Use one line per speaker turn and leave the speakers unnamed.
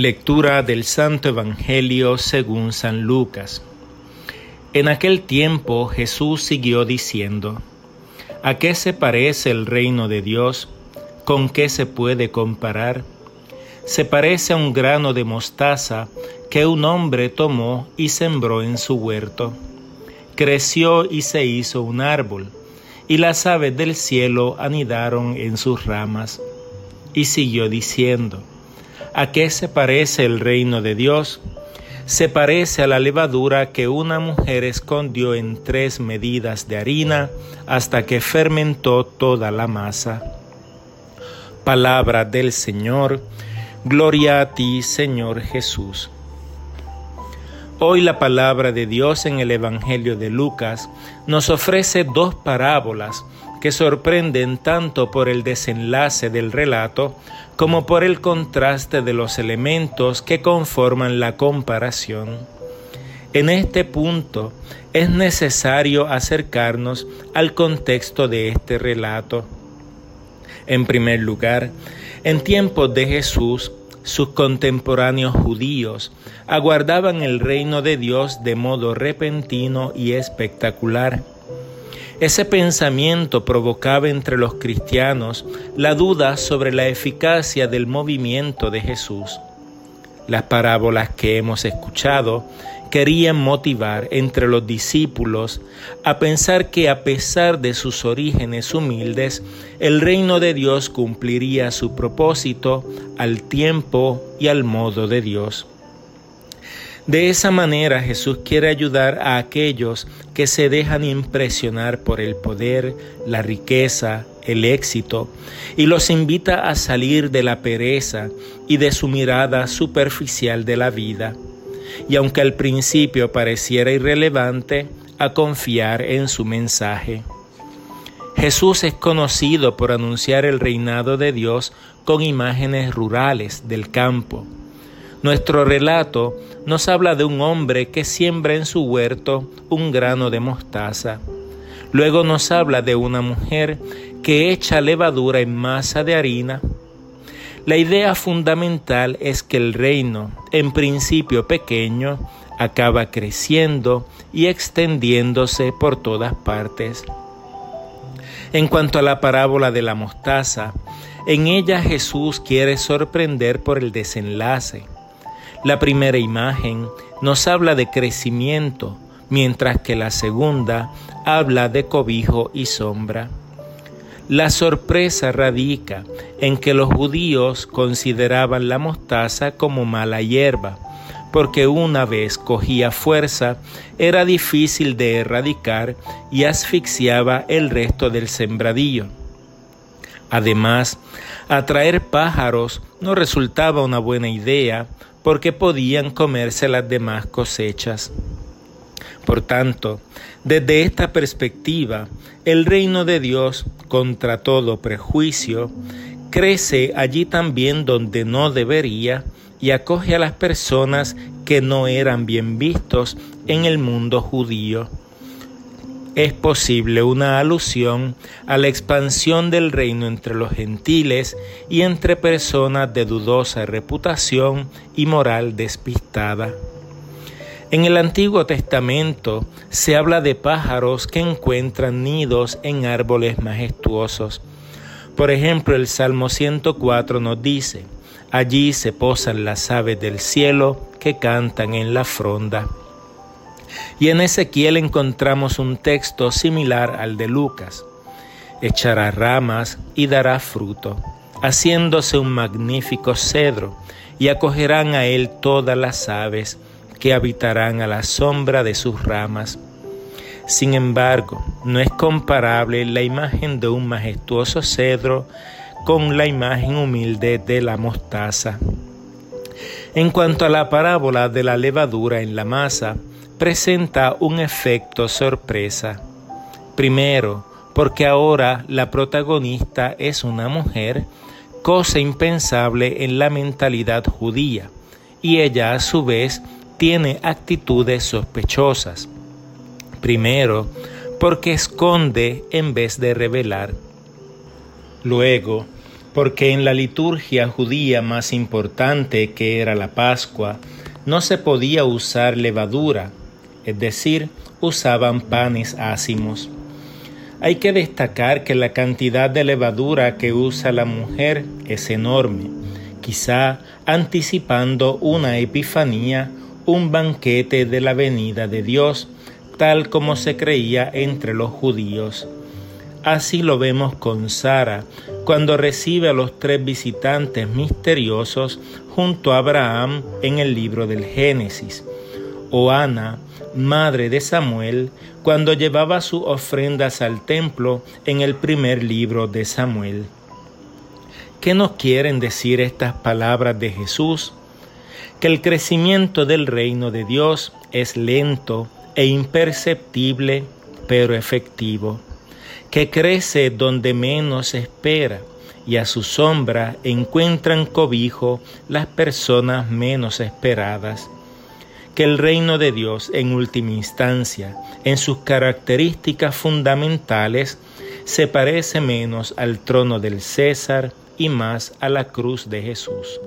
Lectura del Santo Evangelio según San Lucas. En aquel tiempo Jesús siguió diciendo, ¿A qué se parece el reino de Dios? ¿Con qué se puede comparar? Se parece a un grano de mostaza que un hombre tomó y sembró en su huerto. Creció y se hizo un árbol, y las aves del cielo anidaron en sus ramas. Y siguió diciendo, ¿A qué se parece el reino de Dios? Se parece a la levadura que una mujer escondió en tres medidas de harina hasta que fermentó toda la masa. Palabra del Señor, gloria a ti Señor Jesús. Hoy la palabra de Dios en el Evangelio de Lucas nos ofrece dos parábolas que sorprenden tanto por el desenlace del relato como por el contraste de los elementos que conforman la comparación. En este punto es necesario acercarnos al contexto de este relato. En primer lugar, en tiempos de Jesús, sus contemporáneos judíos aguardaban el reino de Dios de modo repentino y espectacular. Ese pensamiento provocaba entre los cristianos la duda sobre la eficacia del movimiento de Jesús. Las parábolas que hemos escuchado querían motivar entre los discípulos a pensar que a pesar de sus orígenes humildes, el reino de Dios cumpliría su propósito al tiempo y al modo de Dios. De esa manera Jesús quiere ayudar a aquellos que se dejan impresionar por el poder, la riqueza, el éxito, y los invita a salir de la pereza y de su mirada superficial de la vida. Y aunque al principio pareciera irrelevante, a confiar en su mensaje. Jesús es conocido por anunciar el reinado de Dios con imágenes rurales del campo nuestro relato nos habla de un hombre que siembra en su huerto un grano de mostaza. Luego nos habla de una mujer que echa levadura en masa de harina. La idea fundamental es que el reino, en principio pequeño, acaba creciendo y extendiéndose por todas partes. En cuanto a la parábola de la mostaza, en ella Jesús quiere sorprender por el desenlace. La primera imagen nos habla de crecimiento, mientras que la segunda habla de cobijo y sombra. La sorpresa radica en que los judíos consideraban la mostaza como mala hierba, porque una vez cogía fuerza era difícil de erradicar y asfixiaba el resto del sembradillo. Además, atraer pájaros no resultaba una buena idea porque podían comerse las demás cosechas. Por tanto, desde esta perspectiva, el reino de Dios, contra todo prejuicio, crece allí también donde no debería y acoge a las personas que no eran bien vistos en el mundo judío es posible una alusión a la expansión del reino entre los gentiles y entre personas de dudosa reputación y moral despistada. En el Antiguo Testamento se habla de pájaros que encuentran nidos en árboles majestuosos. Por ejemplo, el Salmo 104 nos dice, allí se posan las aves del cielo que cantan en la fronda. Y en Ezequiel encontramos un texto similar al de Lucas. Echará ramas y dará fruto, haciéndose un magnífico cedro, y acogerán a él todas las aves que habitarán a la sombra de sus ramas. Sin embargo, no es comparable la imagen de un majestuoso cedro con la imagen humilde de la mostaza. En cuanto a la parábola de la levadura en la masa, presenta un efecto sorpresa. Primero, porque ahora la protagonista es una mujer, cosa impensable en la mentalidad judía, y ella a su vez tiene actitudes sospechosas. Primero, porque esconde en vez de revelar. Luego, porque en la liturgia judía más importante que era la Pascua, no se podía usar levadura, es decir, usaban panes ácimos. Hay que destacar que la cantidad de levadura que usa la mujer es enorme, quizá anticipando una epifanía, un banquete de la venida de Dios, tal como se creía entre los judíos. Así lo vemos con Sara, cuando recibe a los tres visitantes misteriosos junto a Abraham en el libro del Génesis, o Ana, madre de Samuel, cuando llevaba sus ofrendas al templo en el primer libro de Samuel. ¿Qué nos quieren decir estas palabras de Jesús? Que el crecimiento del reino de Dios es lento e imperceptible, pero efectivo, que crece donde menos espera y a su sombra encuentran cobijo las personas menos esperadas que el reino de Dios en última instancia, en sus características fundamentales, se parece menos al trono del César y más a la cruz de Jesús.